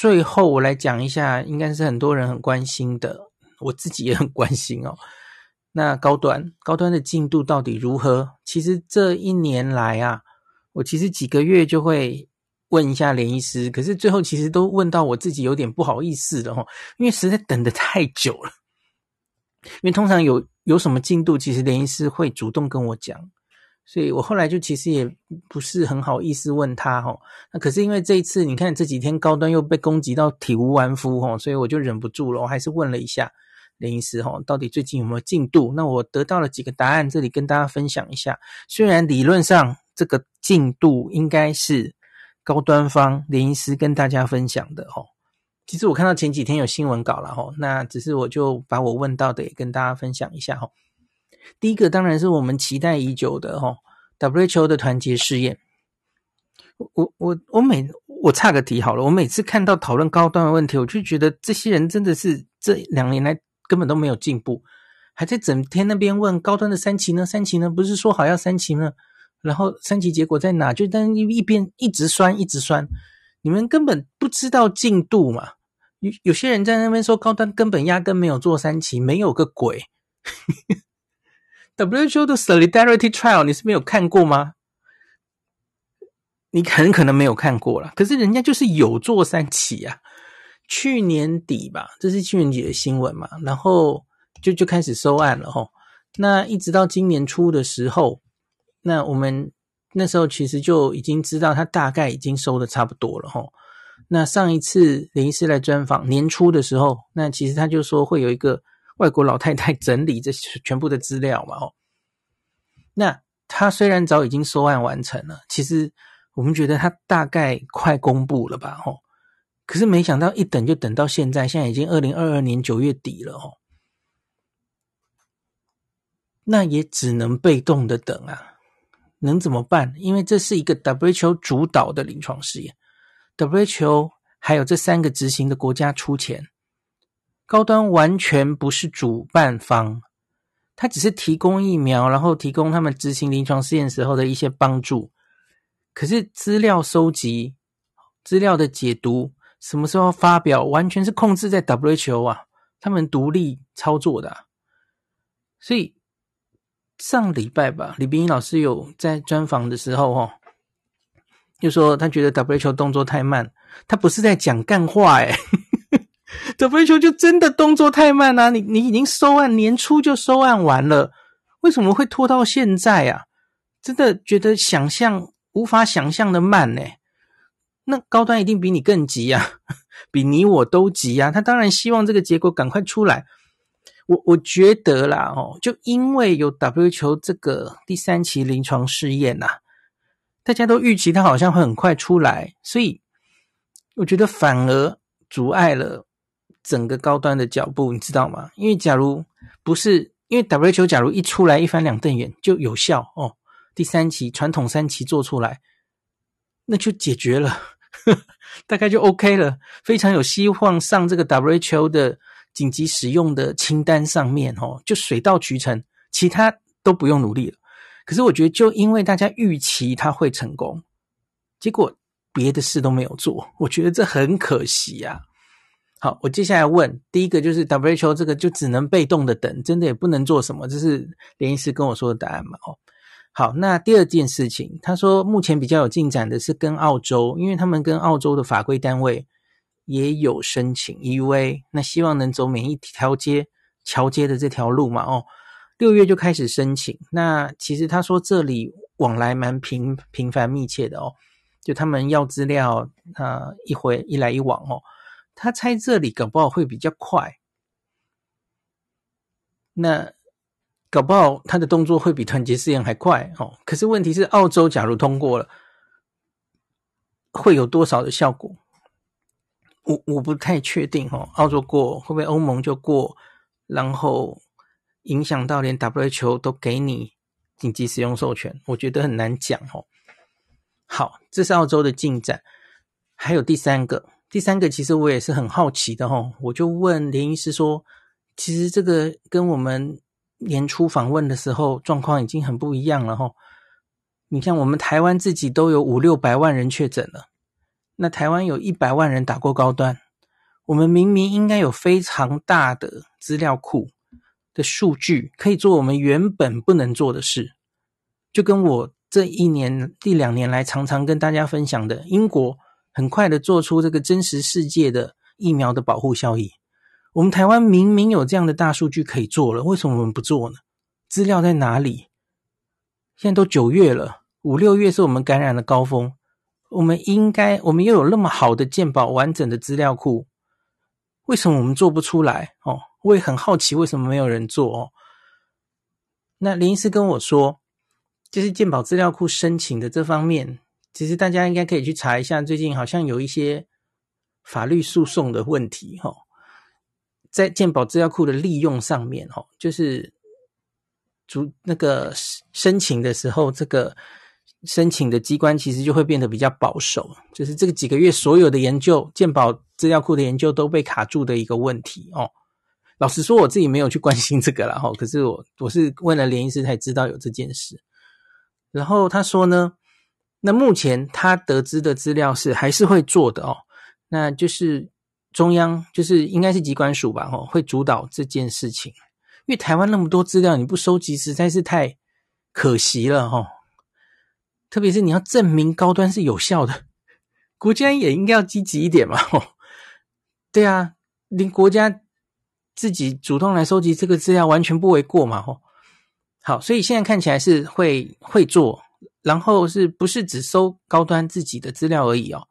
最后我来讲一下，应该是很多人很关心的，我自己也很关心哦。那高端高端的进度到底如何？其实这一年来啊，我其实几个月就会问一下连医师，可是最后其实都问到我自己有点不好意思了哈，因为实在等的太久了。因为通常有有什么进度，其实连医师会主动跟我讲。所以我后来就其实也不是很好意思问他哈，那可是因为这一次你看这几天高端又被攻击到体无完肤哈，所以我就忍不住了，我还是问了一下连医师哈，到底最近有没有进度？那我得到了几个答案，这里跟大家分享一下。虽然理论上这个进度应该是高端方连医师跟大家分享的哈，其实我看到前几天有新闻稿了哈，那只是我就把我问到的也跟大家分享一下哈。第一个当然是我们期待已久的哈，WHO 的团结试验。我我我每我差个题好了，我每次看到讨论高端的问题，我就觉得这些人真的是这两年来根本都没有进步，还在整天那边问高端的三期呢？三期呢？不是说好要三期呢？然后三期结果在哪？就但一一边一直酸一直酸，你们根本不知道进度嘛？有有些人在那边说高端根本压根没有做三期，没有个鬼。WHO 的 Solidarity Trial 你是没有看过吗？你很可能没有看过啦，可是人家就是有做三期啊。去年底吧，这是去年底的新闻嘛，然后就就开始收案了齁。那一直到今年初的时候，那我们那时候其实就已经知道他大概已经收的差不多了齁。那上一次林医师来专访年初的时候，那其实他就说会有一个。外国老太太整理这全部的资料嘛，哦，那他虽然早已经收案完成了，其实我们觉得他大概快公布了吧，哦，可是没想到一等就等到现在，现在已经二零二二年九月底了，哦，那也只能被动的等啊，能怎么办？因为这是一个 WHO 主导的临床试验，WHO 还有这三个执行的国家出钱。高端完全不是主办方，他只是提供疫苗，然后提供他们执行临床试验时候的一些帮助。可是资料收集、资料的解读、什么时候发表，完全是控制在 WHO 啊，他们独立操作的。所以上礼拜吧，李冰英老师有在专访的时候，哦，就说他觉得 WHO 动作太慢，他不是在讲干话，诶 WHO 就真的动作太慢啊！你你已经收案，年初就收案完了，为什么会拖到现在啊？真的觉得想象无法想象的慢呢。那高端一定比你更急啊，比你我都急啊！他当然希望这个结果赶快出来。我我觉得啦，哦，就因为有 W 球这个第三期临床试验呐，大家都预期它好像会很快出来，所以我觉得反而阻碍了。整个高端的脚步，你知道吗？因为假如不是因为 WHO，假如一出来一翻两瞪眼就有效哦，第三期传统三期做出来，那就解决了，呵呵，大概就 OK 了，非常有希望上这个 WHO 的紧急使用的清单上面哦，就水到渠成，其他都不用努力了。可是我觉得，就因为大家预期它会成功，结果别的事都没有做，我觉得这很可惜呀。好，我接下来问第一个就是 WHO 这个就只能被动的等，真的也不能做什么，这是连医师跟我说的答案嘛？哦，好，那第二件事情，他说目前比较有进展的是跟澳洲，因为他们跟澳洲的法规单位也有申请 EUA，那希望能走免疫调节桥接的这条路嘛？哦，六月就开始申请，那其实他说这里往来蛮频频繁密切的哦，就他们要资料啊、一回一来一往哦。他猜这里搞不好会比较快，那搞不好他的动作会比团结试验还快哦。可是问题是，澳洲假如通过了，会有多少的效果？我我不太确定哦。澳洲过会不会欧盟就过，然后影响到连 WHO 都给你紧急使用授权？我觉得很难讲哦。好，这是澳洲的进展，还有第三个。第三个，其实我也是很好奇的齁，我就问连医师说，其实这个跟我们年初访问的时候状况已经很不一样了齁。你看，我们台湾自己都有五六百万人确诊了，那台湾有一百万人打过高端，我们明明应该有非常大的资料库的数据，可以做我们原本不能做的事。就跟我这一年、一两年来常常跟大家分享的，英国很快的做出这个真实世界的疫苗的保护效益。我们台湾明明有这样的大数据可以做了，为什么我们不做呢？资料在哪里？现在都九月了，五六月是我们感染的高峰。我们应该，我们又有那么好的健保完整的资料库，为什么我们做不出来？哦，我也很好奇，为什么没有人做？哦，那林医师跟我说，就是健保资料库申请的这方面，其实大家应该可以去查一下，最近好像有一些法律诉讼的问题，哈，在健保资料库的利用上面，哈，就是主那个申请的时候，这个。申请的机关其实就会变得比较保守，就是这个几个月所有的研究，健保资料库的研究都被卡住的一个问题哦。老实说，我自己没有去关心这个了哈，可是我我是问了连医师才知道有这件事。然后他说呢，那目前他得知的资料是还是会做的哦，那就是中央就是应该是疾管署吧，哦，会主导这件事情，因为台湾那么多资料，你不收集实在是太可惜了哈。特别是你要证明高端是有效的，国家也应该要积极一点嘛。吼，对啊，你国家自己主动来收集这个资料，完全不为过嘛。吼，好，所以现在看起来是会会做，然后是不是只收高端自己的资料而已哦？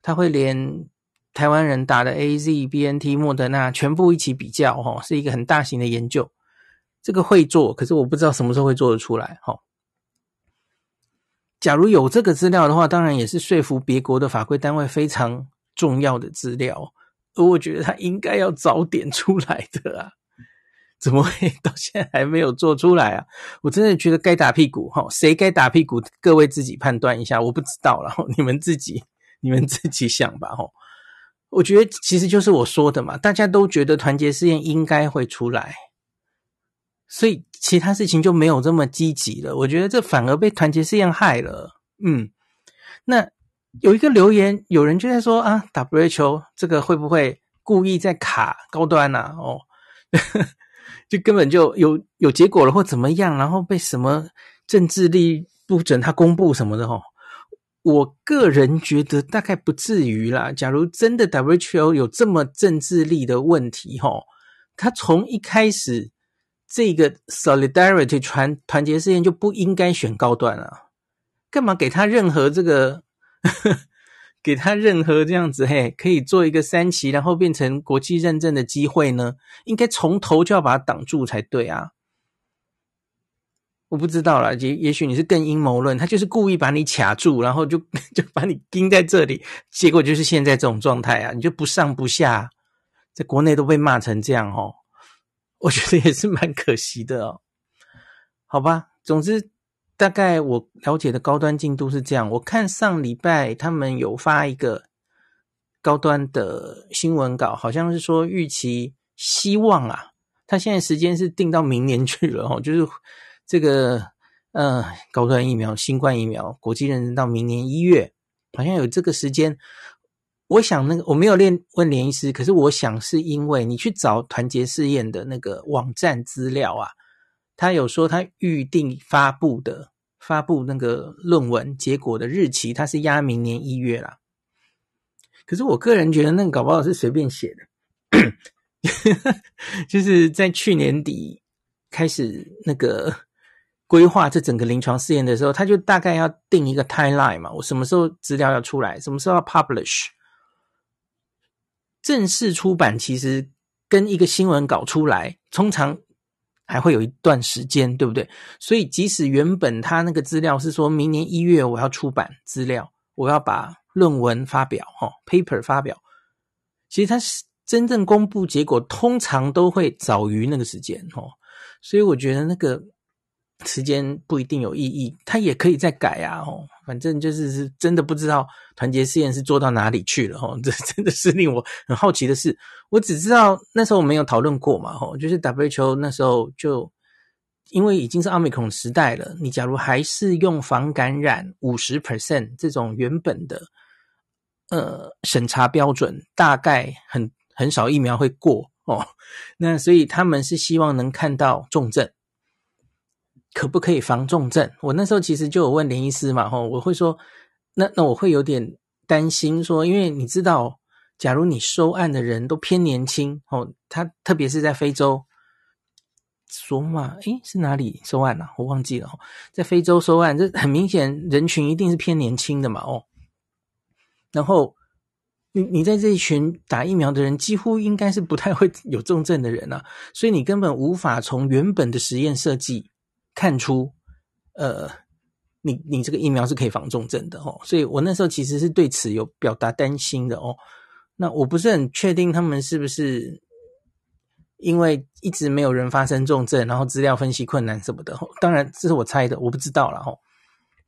他会连台湾人打的 AZ、BNT、莫德纳全部一起比较，哦，是一个很大型的研究。这个会做，可是我不知道什么时候会做得出来，吼。假如有这个资料的话，当然也是说服别国的法规单位非常重要的资料，而我觉得他应该要早点出来的啊，怎么会 到现在还没有做出来啊？我真的觉得该打屁股哈，谁该打屁股？各位自己判断一下，我不知道了，你们自己你们自己想吧哈。我觉得其实就是我说的嘛，大家都觉得团结试验应该会出来。所以其他事情就没有这么积极了，我觉得这反而被团结试验害了。嗯，那有一个留言，有人就在说啊，WHO 这个会不会故意在卡高端呐、啊？哦，就根本就有有结果了或怎么样，然后被什么政治力不准他公布什么的哦。我个人觉得大概不至于啦。假如真的 WHO 有这么政治力的问题哦，他从一开始。这个 Solidarity 团团结事件就不应该选高端啊，干嘛给他任何这个，给他任何这样子嘿，可以做一个三期，然后变成国际认证的机会呢？应该从头就要把它挡住才对啊！我不知道啦，也也许你是更阴谋论，他就是故意把你卡住，然后就 就把你钉在这里，结果就是现在这种状态啊，你就不上不下，在国内都被骂成这样哦。我觉得也是蛮可惜的哦，好吧。总之，大概我了解的高端进度是这样。我看上礼拜他们有发一个高端的新闻稿，好像是说预期希望啊，他现在时间是定到明年去了哦，就是这个呃高端疫苗、新冠疫苗国际认证到明年一月，好像有这个时间。我想那个我没有练问连医师，可是我想是因为你去找团结试验的那个网站资料啊，他有说他预定发布的发布那个论文结果的日期，他是压明年一月啦。可是我个人觉得那个搞不好是随便写的，就是在去年底开始那个规划这整个临床试验的时候，他就大概要定一个 timeline 嘛，我什么时候资料要出来，什么时候要 publish。正式出版其实跟一个新闻稿出来，通常还会有一段时间，对不对？所以即使原本他那个资料是说明年一月我要出版资料，我要把论文发表，哈，paper 发表，其实他是真正公布结果，通常都会早于那个时间，哈。所以我觉得那个。时间不一定有意义，他也可以再改啊！哦，反正就是是真的不知道团结试验是做到哪里去了哦，这真的是令我很好奇的事。我只知道那时候我没有讨论过嘛，吼，就是 WHO 那时候就因为已经是奥密克戎时代了，你假如还是用防感染五十 percent 这种原本的呃审查标准，大概很很少疫苗会过哦。那所以他们是希望能看到重症，可不可以防重症？我那时候其实就有问连医师嘛，吼，我会说，那那我会有点担心说，因为你知道，假如你收案的人都偏年轻，哦，他特别是在非洲。索马，诶，是哪里收案啊？我忘记了。在非洲收案，这很明显人群一定是偏年轻的嘛。哦，然后你你在这一群打疫苗的人，几乎应该是不太会有重症的人啊，所以你根本无法从原本的实验设计看出，呃，你你这个疫苗是可以防重症的哦。所以我那时候其实是对此有表达担心的哦。那我不是很确定他们是不是。因为一直没有人发生重症，然后资料分析困难什么的，当然这是我猜的，我不知道了哦。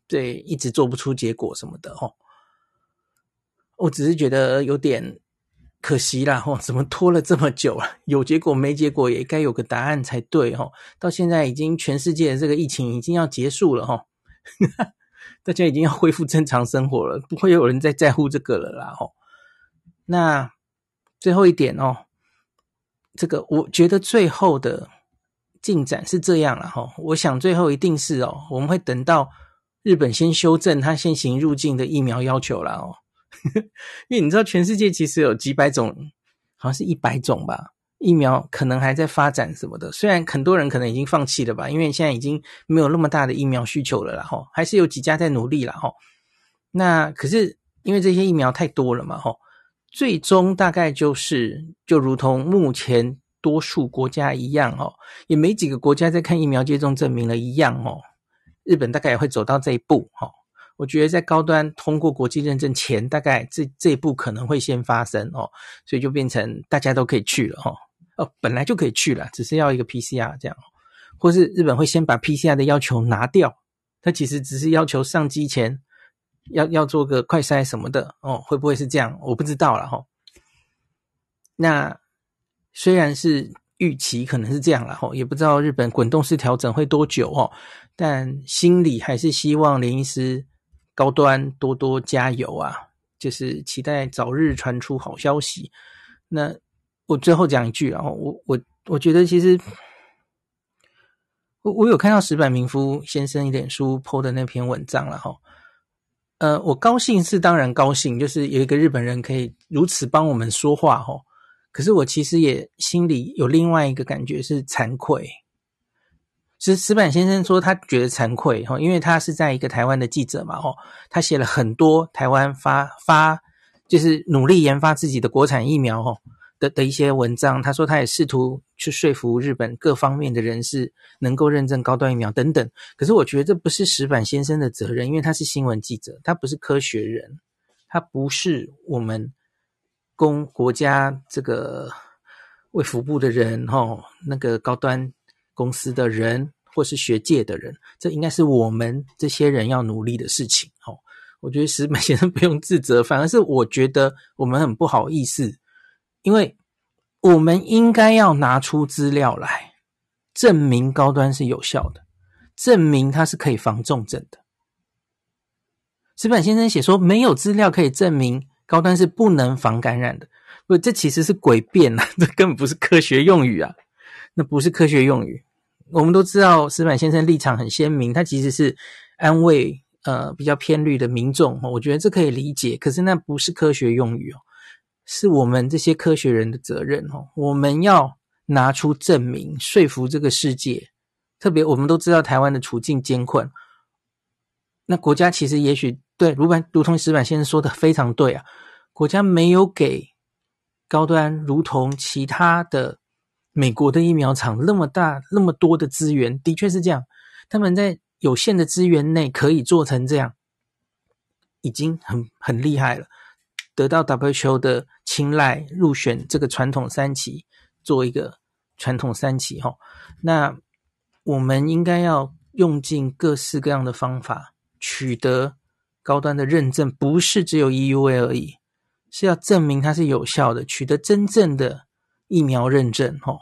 对，一直做不出结果什么的哦。我只是觉得有点可惜啦吼，怎么拖了这么久了？有结果没结果也该有个答案才对吼。到现在已经全世界的这个疫情已经要结束了吼，大家已经要恢复正常生活了，不会有人再在乎这个了啦吼。那最后一点哦。这个我觉得最后的进展是这样了哈，我想最后一定是哦，我们会等到日本先修正它现行入境的疫苗要求了哦，因为你知道全世界其实有几百种，好像是一百种吧，疫苗可能还在发展什么的，虽然很多人可能已经放弃了吧，因为现在已经没有那么大的疫苗需求了啦哈，还是有几家在努力了哈，那可是因为这些疫苗太多了嘛哈。最终大概就是，就如同目前多数国家一样哦，也没几个国家在看疫苗接种证明了一样哦。日本大概也会走到这一步哈。我觉得在高端通过国际认证前，大概这这一步可能会先发生哦，所以就变成大家都可以去了哈。哦，本来就可以去了，只是要一个 PCR 这样，或是日本会先把 PCR 的要求拿掉，它其实只是要求上机前。要要做个快筛什么的哦，会不会是这样？我不知道了哈。那虽然是预期可能是这样了哈，也不知道日本滚动式调整会多久哦，但心里还是希望林医师高端多多加油啊，就是期待早日传出好消息。那我最后讲一句啊，我我我觉得其实我我有看到石坂明夫先生一脸书 po 的那篇文章了哈。呃，我高兴是当然高兴，就是有一个日本人可以如此帮我们说话哈。可是我其实也心里有另外一个感觉是惭愧。石石板先生说他觉得惭愧吼，因为他是在一个台湾的记者嘛吼，他写了很多台湾发发，就是努力研发自己的国产疫苗吼。的的一些文章，他说他也试图去说服日本各方面的人士能够认证高端疫苗等等。可是我觉得这不是石板先生的责任，因为他是新闻记者，他不是科学人，他不是我们供国家这个卫福部的人哈，那个高端公司的人或是学界的人，这应该是我们这些人要努力的事情。哦，我觉得石本先生 不用自责，反而是我觉得我们很不好意思。因为我们应该要拿出资料来证明高端是有效的，证明它是可以防重症的。石本先生写说没有资料可以证明高端是不能防感染的，不，这其实是诡辩啊，这根本不是科学用语啊，那不是科学用语。我们都知道石板先生立场很鲜明，他其实是安慰呃比较偏绿的民众，我觉得这可以理解，可是那不是科学用语哦。是我们这些科学人的责任哦，我们要拿出证明，说服这个世界。特别我们都知道台湾的处境艰困，那国家其实也许对，如板如同石板先生说的非常对啊，国家没有给高端如同其他的美国的疫苗厂那么大那么多的资源，的确是这样，他们在有限的资源内可以做成这样，已经很很厉害了。得到 WHO 的青睐，入选这个传统三期，做一个传统三期哈。那我们应该要用尽各式各样的方法，取得高端的认证，不是只有 EUA 而已，是要证明它是有效的，取得真正的疫苗认证哈。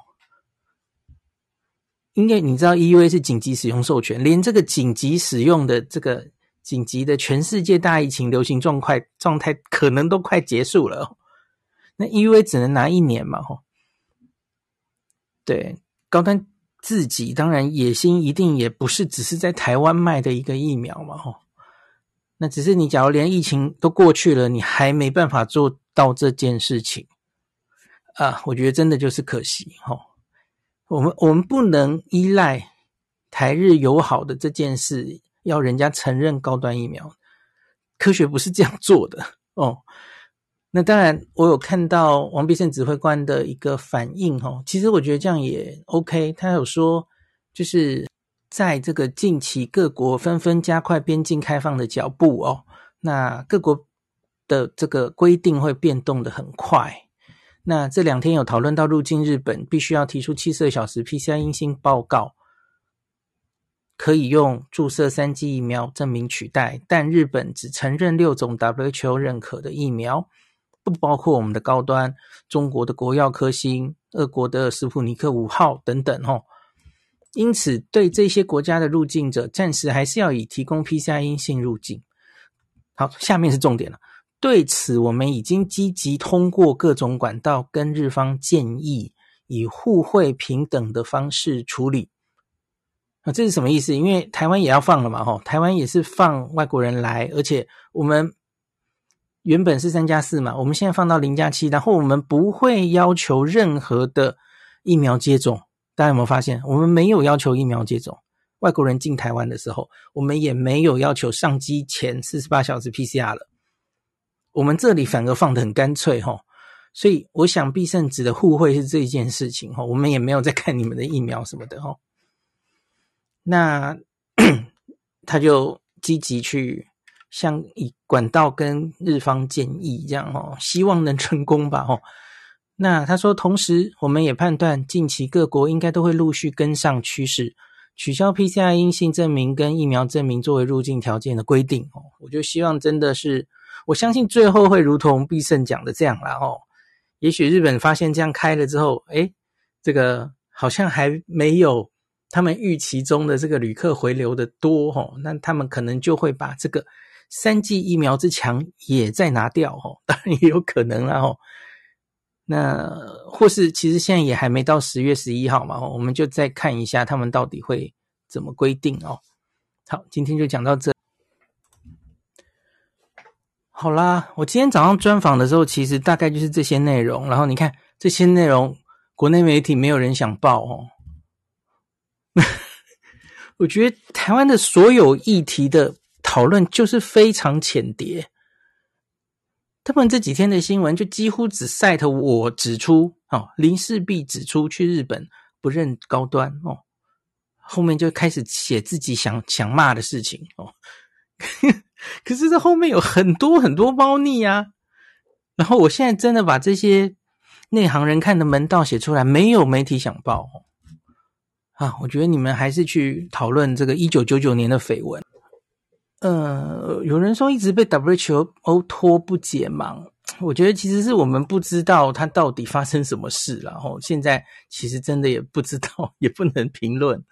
因为你知道 EUA 是紧急使用授权，连这个紧急使用的这个紧急的全世界大疫情流行状态状态可能都快结束了，那 EUA 只能拿一年嘛，吼。对，高端自己当然野心一定也不是只是在台湾卖的一个疫苗嘛，吼。那只是你假如连疫情都过去了，你还没办法做到这件事情啊，我觉得真的就是可惜，哦。我们我们不能依赖台日友好的这件事。要人家承认高端疫苗，科学不是这样做的哦。那当然，我有看到王必胜指挥官的一个反应哦。其实我觉得这样也 OK。他有说，就是在这个近期各国纷纷加快边境开放的脚步哦，那各国的这个规定会变动的很快。那这两天有讨论到入境日本必须要提出七十二小时 PCR 阴性报告。可以用注射三剂疫苗证明取代，但日本只承认六种 WHO 认可的疫苗，不包括我们的高端、中国的国药科兴、俄国的斯普尼克五号等等。吼，因此对这些国家的入境者，暂时还是要以提供 PCR 阴性入境。好，下面是重点了。对此，我们已经积极通过各种管道跟日方建议，以互惠平等的方式处理。啊这是什么意思？因为台湾也要放了嘛，吼，台湾也是放外国人来，而且我们原本是三加四嘛，我们现在放到零加七，然后我们不会要求任何的疫苗接种。大家有没有发现？我们没有要求疫苗接种，外国人进台湾的时候，我们也没有要求上机前四十八小时 PCR 了。我们这里反而放得很干脆，吼。所以我想必胜指的互惠是这一件事情，吼，我们也没有在看你们的疫苗什么的，吼。那 他就积极去向以管道跟日方建议，这样哦，希望能成功吧哦。那他说，同时我们也判断近期各国应该都会陆续跟上趋势，取消 PCR 阴性证明跟疫苗证明作为入境条件的规定哦。我就希望真的是，我相信最后会如同必胜讲的这样啦哦。也许日本发现这样开了之后，诶，这个好像还没有。他们预期中的这个旅客回流的多哦，那他们可能就会把这个三剂疫苗之墙也再拿掉哦，当然也有可能啦哦。那或是其实现在也还没到十月十一号嘛，我们就再看一下他们到底会怎么规定哦。好，今天就讲到这。好啦，我今天早上专访的时候，其实大概就是这些内容。然后你看这些内容，国内媒体没有人想报哦。我觉得台湾的所有议题的讨论就是非常浅碟。他们这几天的新闻就几乎只 cite 我指出哦，林氏璧指出去日本不认高端哦，后面就开始写自己想想骂的事情哦。可是这后面有很多很多猫腻啊。然后我现在真的把这些内行人看的门道写出来，没有媒体想报。啊，我觉得你们还是去讨论这个一九九九年的绯闻。呃，有人说一直被 WHO 拖不解忙，我觉得其实是我们不知道它到底发生什么事，然后现在其实真的也不知道，也不能评论。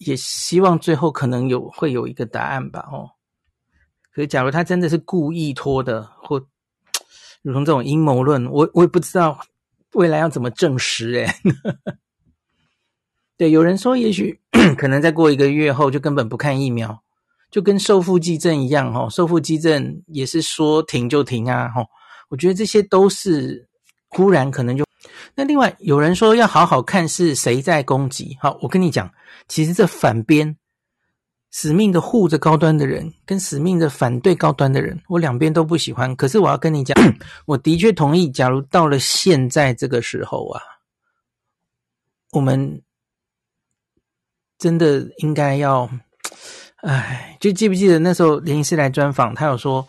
也希望最后可能有会有一个答案吧，哦。可是假如他真的是故意拖的，或如同这种阴谋论，我我也不知道未来要怎么证实，诶 对，有人说，也许 可能再过一个月后就根本不看疫苗，就跟受腹肌症一样，哈，受腹肌症也是说停就停啊，哈。我觉得这些都是忽然可能就。那另外有人说要好好看是谁在攻击，好，我跟你讲，其实这反边死命的护着高端的人，跟死命的反对高端的人，我两边都不喜欢。可是我要跟你讲，我的确同意，假如到了现在这个时候啊，我们。真的应该要，哎，就记不记得那时候林医师来专访，他有说，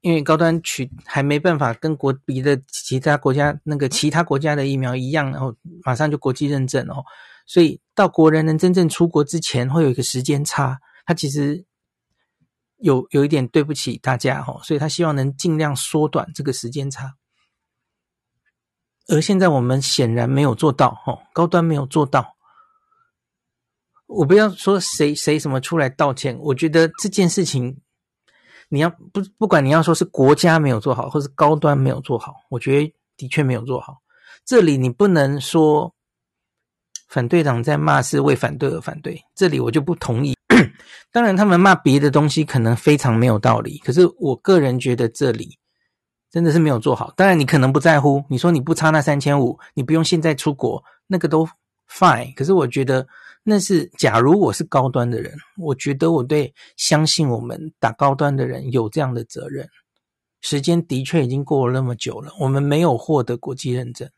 因为高端取还没办法跟国别的其他国家那个其他国家的疫苗一样，然后马上就国际认证哦，所以到国人能真正出国之前会有一个时间差，他其实有有一点对不起大家哦，所以他希望能尽量缩短这个时间差，而现在我们显然没有做到哦，高端没有做到。我不要说谁谁什么出来道歉，我觉得这件事情，你要不不管你要说是国家没有做好，或是高端没有做好，我觉得的确没有做好。这里你不能说反对党在骂是为反对而反对，这里我就不同意。当然，他们骂别的东西可能非常没有道理，可是我个人觉得这里真的是没有做好。当然，你可能不在乎，你说你不差那三千五，你不用现在出国，那个都 fine。可是我觉得。那是假如我是高端的人，我觉得我对相信我们打高端的人有这样的责任。时间的确已经过了那么久了，我们没有获得国际认证，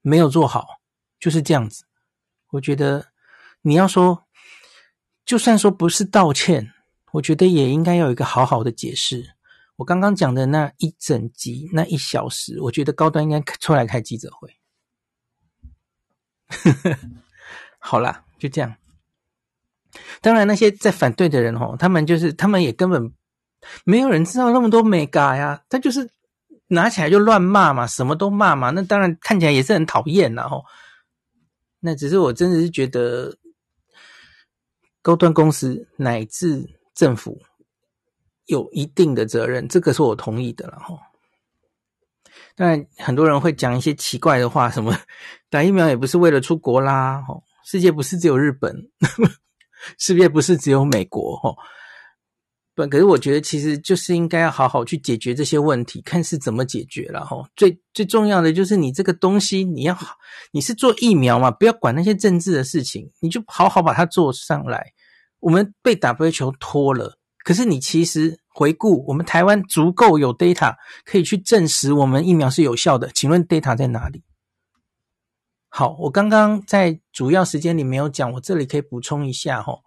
没有做好，就是这样子。我觉得你要说，就算说不是道歉，我觉得也应该要有一个好好的解释。我刚刚讲的那一整集那一小时，我觉得高端应该出来开记者会。好啦。就这样，当然那些在反对的人吼，他们就是他们也根本没有人知道那么多美嘎呀，他就是拿起来就乱骂嘛，什么都骂嘛，那当然看起来也是很讨厌然后，那只是我真的是觉得高端公司乃至政府有一定的责任，这个是我同意的了吼。当然很多人会讲一些奇怪的话，什么 打疫苗也不是为了出国啦吼。世界不是只有日本，世界不是只有美国，吼。不，可是我觉得其实就是应该要好好去解决这些问题，看是怎么解决了，吼。最最重要的就是你这个东西，你要好，你是做疫苗嘛，不要管那些政治的事情，你就好好把它做上来。我们被 WHO 拖了，可是你其实回顾，我们台湾足够有 data 可以去证实我们疫苗是有效的，请问 data 在哪里？好，我刚刚在主要时间里没有讲，我这里可以补充一下吼。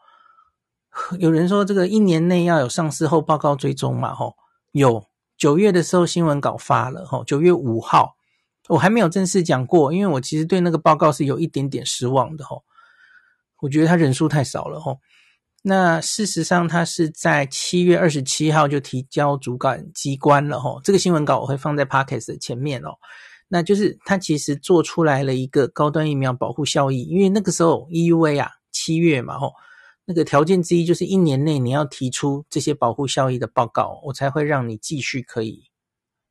有人说这个一年内要有上市后报告追踪嘛吼，有九月的时候新闻稿发了吼，九月五号，我还没有正式讲过，因为我其实对那个报告是有一点点失望的吼，我觉得它人数太少了吼。那事实上，它是在七月二十七号就提交主管机关了吼，这个新闻稿我会放在 Podcast 前面哦。那就是他其实做出来了一个高端疫苗保护效益，因为那个时候 EUA 啊，七月嘛吼，那个条件之一就是一年内你要提出这些保护效益的报告，我才会让你继续可以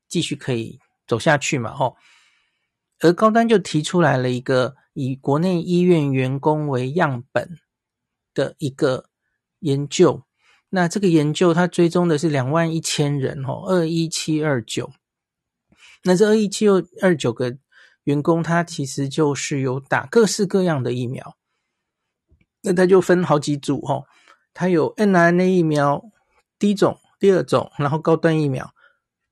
继续可以走下去嘛吼。而高端就提出来了一个以国内医院员工为样本的一个研究，那这个研究它追踪的是两万一千人吼，二一七二九。那这二一七二九个员工，他其实就是有打各式各样的疫苗。那他就分好几组哈，他有 mRNA 疫苗第一种、第二种，然后高端疫苗。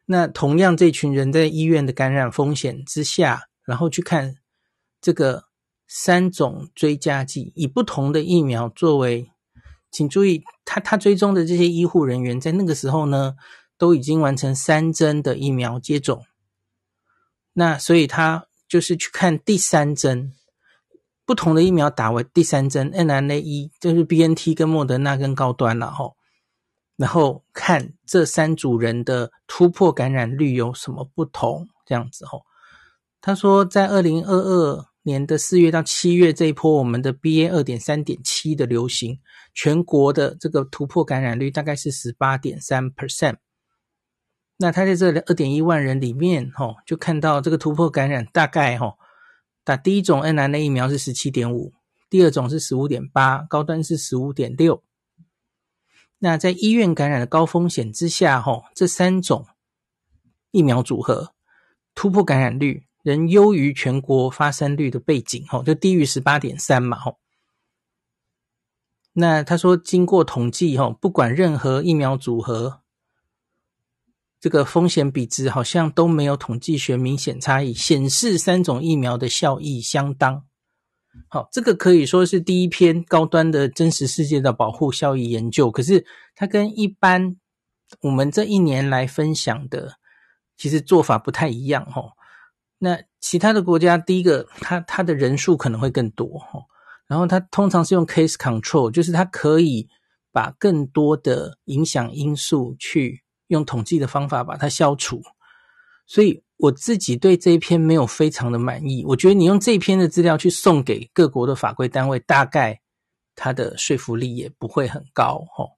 那同样这群人在医院的感染风险之下，然后去看这个三种追加剂，以不同的疫苗作为，请注意，他他追踪的这些医护人员在那个时候呢，都已经完成三针的疫苗接种。那所以他就是去看第三针，不同的疫苗打为第三针，nna 一就是 BNT 跟莫德纳跟高端了吼，然后看这三组人的突破感染率有什么不同，这样子吼。他说在二零二二年的四月到七月这一波，我们的 BA 二点三点七的流行，全国的这个突破感染率大概是十八点三 percent。那他在这二点一万人里面，吼，就看到这个突破感染大概，吼，打第一种 mRNA 疫苗是十七点五，第二种是十五点八，高端是十五点六。那在医院感染的高风险之下，吼，这三种疫苗组合突破感染率仍优于全国发生率的背景，吼，就低于十八点三嘛，吼。那他说，经过统计，吼，不管任何疫苗组合。这个风险比值好像都没有统计学明显差异，显示三种疫苗的效益相当好。这个可以说是第一篇高端的真实世界的保护效益研究。可是它跟一般我们这一年来分享的其实做法不太一样哈。那其他的国家，第一个它它的人数可能会更多哈，然后它通常是用 case control，就是它可以把更多的影响因素去。用统计的方法把它消除，所以我自己对这一篇没有非常的满意。我觉得你用这一篇的资料去送给各国的法规单位，大概它的说服力也不会很高哦。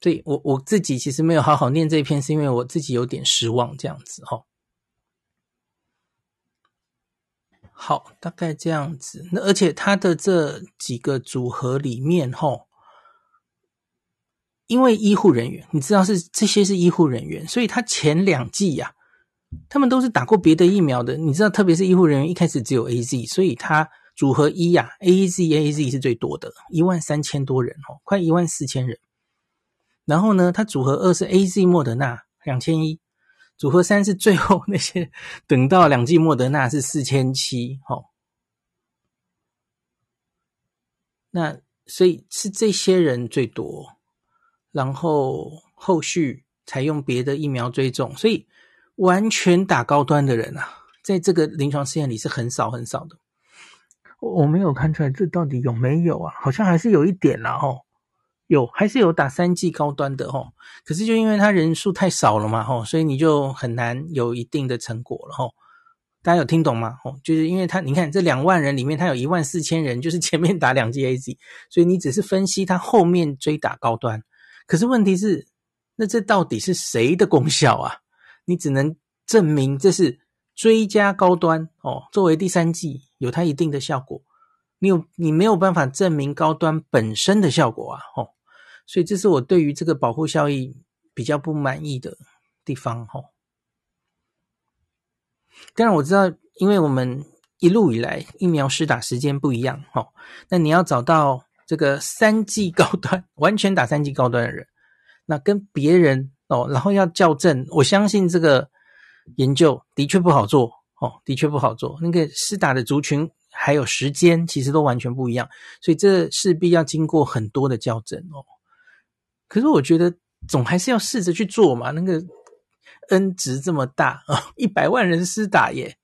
所以我我自己其实没有好好念这一篇，是因为我自己有点失望这样子哦。好，大概这样子。那而且它的这几个组合里面吼，因为医护人员，你知道是这些是医护人员，所以他前两剂呀、啊。他们都是打过别的疫苗的，你知道，特别是医护人员一开始只有 AZ，所以他组合一呀，AZ AZ 是最多的，一万三千多人哦，快一万四千人。然后呢，他组合二是 AZ 莫德纳两千一，组合三是最后那些等到两剂莫德纳是四千七，哦。那所以是这些人最多，然后后续采用别的疫苗追踪，所以。完全打高端的人啊，在这个临床试验里是很少很少的。我我没有看出来这到底有没有啊？好像还是有一点啦，吼，有还是有打三剂高端的吼。可是就因为它人数太少了嘛，吼，所以你就很难有一定的成果了，吼。大家有听懂吗？吼，就是因为他，你看这两万人里面，他有一万四千人就是前面打两剂 AZ，所以你只是分析他后面追打高端。可是问题是，那这到底是谁的功效啊？你只能证明这是追加高端哦，作为第三剂有它一定的效果。你有你没有办法证明高端本身的效果啊？哦，所以这是我对于这个保护效益比较不满意的地方。哦，当然我知道，因为我们一路以来疫苗施打时间不一样。哦，那你要找到这个三 G 高端 完全打三 G 高端的人，那跟别人。哦，然后要校正，我相信这个研究的确不好做哦，的确不好做。那个施打的族群还有时间，其实都完全不一样，所以这势必要经过很多的校正哦。可是我觉得总还是要试着去做嘛，那个 N 值这么大啊，一百万人施打耶，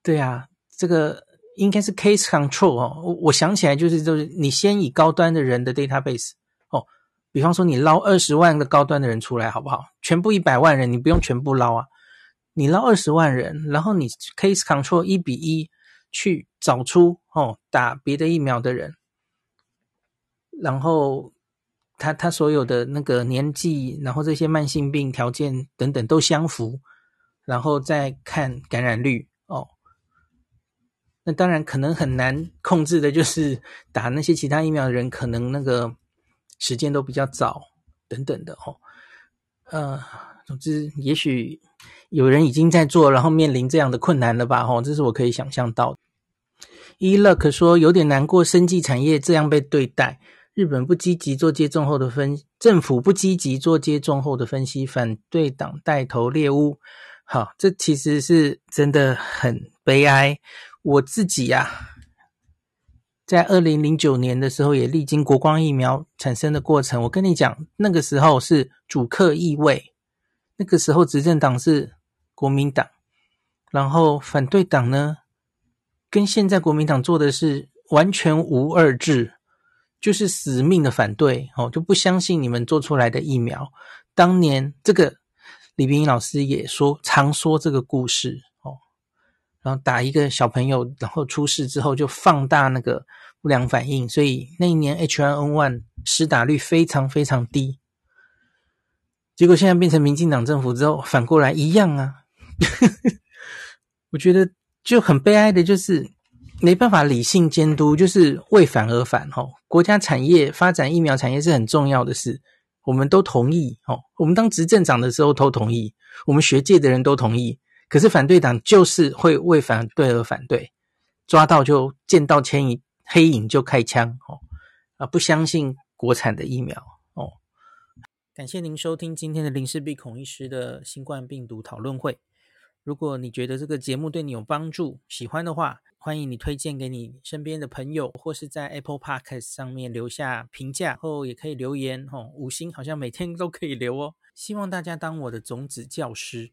对啊，这个应该是 case control 哦。我我想起来就是就是你先以高端的人的 database 哦。比方说，你捞二十万个高端的人出来，好不好？全部一百万人，你不用全部捞啊。你捞二十万人，然后你 case control 一比一去找出哦打别的疫苗的人，然后他他所有的那个年纪，然后这些慢性病条件等等都相符，然后再看感染率。那当然可能很难控制的，就是打那些其他疫苗的人，可能那个。时间都比较早，等等的哦，呃，总之，也许有人已经在做，然后面临这样的困难了吧？哦，这是我可以想象到的。E-Luck 说有点难过，生技产业这样被对待，日本不积极做接种后的分，政府不积极做接种后的分析，反对党带头猎巫。好，这其实是真的很悲哀。我自己呀、在二零零九年的时候，也历经国光疫苗产生的过程。我跟你讲，那个时候是主客易位，那个时候执政党是国民党，然后反对党呢，跟现在国民党做的是完全无二致，就是死命的反对哦，就不相信你们做出来的疫苗。当年这个李秉颖老师也说，常说这个故事。然后打一个小朋友，然后出事之后就放大那个不良反应，所以那一年 H1N1 施打率非常非常低。结果现在变成民进党政府之后，反过来一样啊。我觉得就很悲哀的，就是没办法理性监督，就是为反而反。哦，国家产业发展疫苗产业是很重要的事，我们都同意。哦，我们当执政党的时候都同意，我们学界的人都同意。可是反对党就是会为反对而反对，抓到就见到牵引黑影就开枪哦，啊，不相信国产的疫苗哦。感谢您收听今天的林氏璧孔医师的新冠病毒讨论会。如果你觉得这个节目对你有帮助，喜欢的话，欢迎你推荐给你身边的朋友，或是在 Apple Podcast 上面留下评价，后也可以留言哦，五星好像每天都可以留哦。希望大家当我的种子教师。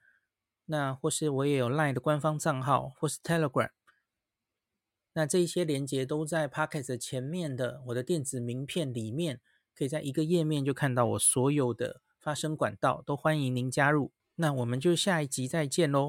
那或是我也有 LINE 的官方账号，或是 Telegram。那这一些连接都在 Podcast 前面的我的电子名片里面，可以在一个页面就看到我所有的发声管道，都欢迎您加入。那我们就下一集再见喽。